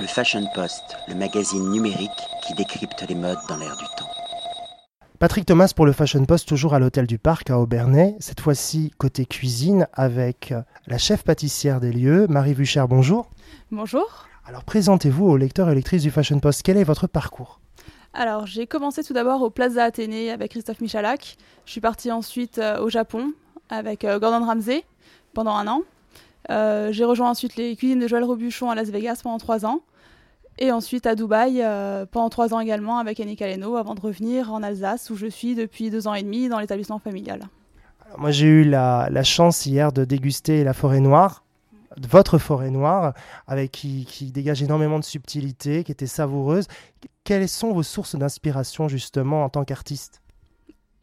Le Fashion Post, le magazine numérique qui décrypte les modes dans l'air du temps. Patrick Thomas pour le Fashion Post, toujours à l'hôtel du Parc à Aubernais, cette fois-ci côté cuisine avec la chef pâtissière des lieux, Marie Vucher, bonjour. Bonjour. Alors présentez-vous aux lecteurs et lectrices du Fashion Post, quel est votre parcours? Alors, j'ai commencé tout d'abord au Plaza Athénée avec Christophe Michalak. Je suis partie ensuite euh, au Japon avec euh, Gordon Ramsay pendant un an. Euh, j'ai rejoint ensuite les cuisines de Joël Robuchon à Las Vegas pendant trois ans. Et ensuite à Dubaï pendant trois ans également avec Annie Caleno avant de revenir en Alsace où je suis depuis deux ans et demi dans l'établissement familial. moi j'ai eu la, la, chance hier de déguster la forêt noire, votre forêt noire, avec qui, qui dégage énormément de subtilité, qui était savoureuse quelles sont vos sources d'inspiration justement en tant qu'artiste?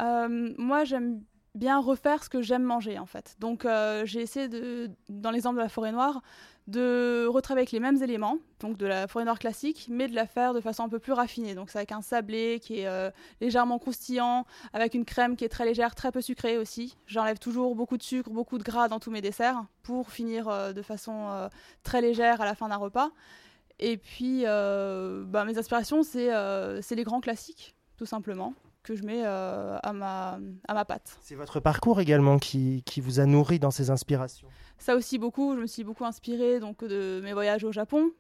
Euh, Moi, j'aime bien refaire ce que j'aime manger en fait. Donc euh, j'ai essayé de, dans l'exemple de la forêt noire, de retravailler avec les mêmes éléments, donc de la forêt noire classique, mais de la faire de façon un peu plus raffinée. Donc c'est avec un sablé qui est euh, légèrement croustillant, avec une crème qui est très légère, très peu sucrée aussi. J'enlève toujours beaucoup de sucre, beaucoup de gras dans tous mes desserts pour finir de façon très légère à la fin d'un repas. Et puis, euh, bah, mes aspirations, euh, c'est les grands classiques, tout simplement, que je mets euh, à, ma, à ma pâte. C'est votre parcours également qui, qui, vous a nourri dans ces inspirations Ça aussi beaucoup. Je me suis beaucoup inspirée donc, de mes voyages au Japon.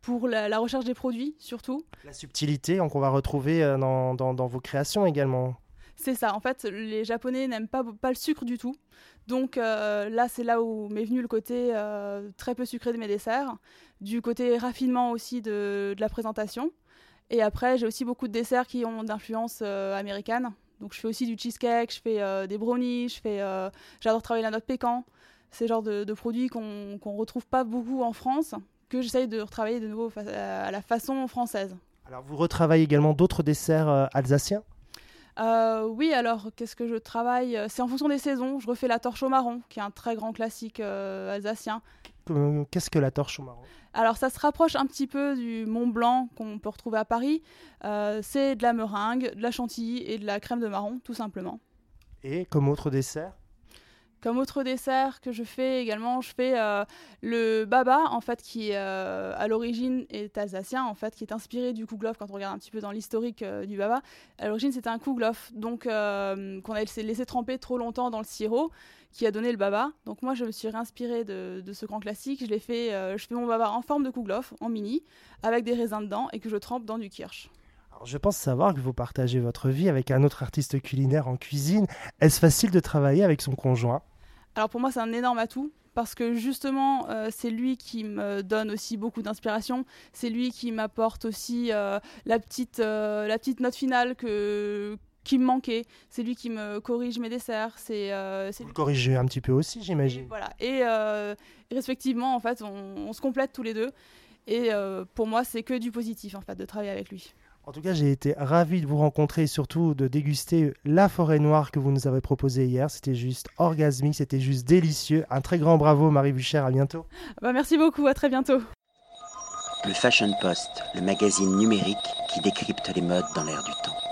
pour la, recherche des produits surtout. La subtilité qu'on va retrouver dans, dans, dans vos créations également. C'est ça, en fait, les Japonais n'aiment pas, pas le sucre du tout. Donc là, c'est là où m'est venu le côté très peu sucré de mes desserts du côté raffinement aussi de, la présentation. Et après, j'ai aussi beaucoup de desserts qui ont d'influence euh, américaine. Donc je fais aussi du cheesecake, je fais euh, des brownies, je fais, euh, j'adore travailler la note pécan. C'est le genre de, produits qu'on ne retrouve pas beaucoup en France, que j'essaye de retravailler de nouveau à la façon française. Alors vous retravaillez également d'autres desserts alsaciens? Oui, alors qu'est-ce que je travaille C'est en fonction des saisons. Je refais la torche au marron, qui est un très grand classique alsacien. Qu'est-ce que la torche au marron? Alors ça se rapproche un petit peu du Mont Blanc qu'on peut retrouver à Paris. Euh, c'est de la meringue, de la chantilly et de la crème de marron, tout simplement. Et comme autre dessert? Comme autre dessert que je fais également, je fais euh, le baba, en fait, qui euh, à l'origine est alsacien, en fait, qui est inspiré du kouglof quand on regarde un petit peu dans l'historique du baba. À l'origine, c'était un kouglof, donc qu'on a laissé tremper trop longtemps dans le sirop qui a donné le baba. Donc moi, je me suis réinspirée de, ce grand classique. Je l'ai fait, euh, je fais mon baba en forme de kouglof, en mini, avec des raisins dedans et que je trempe dans du kirsch. Je pense savoir que vous partagez votre vie avec un autre artiste culinaire en cuisine. Est-ce facile de travailler avec son conjoint? Alors pour moi, c'est un énorme atout parce que justement, euh, c'est lui qui me donne aussi beaucoup d'inspiration. C'est lui qui m'apporte aussi euh, la, petite, la petite note finale que, qui me manquait. C'est lui qui me corrige mes desserts. C'est euh, Vous le corrigez un petit peu aussi, j'imagine. Voilà. Et euh, respectivement, en fait, on, se complète tous les deux. Et euh, pour moi, c'est que du positif, en fait, de travailler avec lui. En tout cas, j'ai été ravi de vous rencontrer et surtout de déguster la forêt noire que vous nous avez proposée hier. C'était juste orgasmique, c'était juste délicieux. Un très grand bravo, Marie Bucher. À bientôt. Bah, merci beaucoup. À très bientôt. Le Fashion Post, le magazine numérique qui décrypte les modes dans l'air du temps.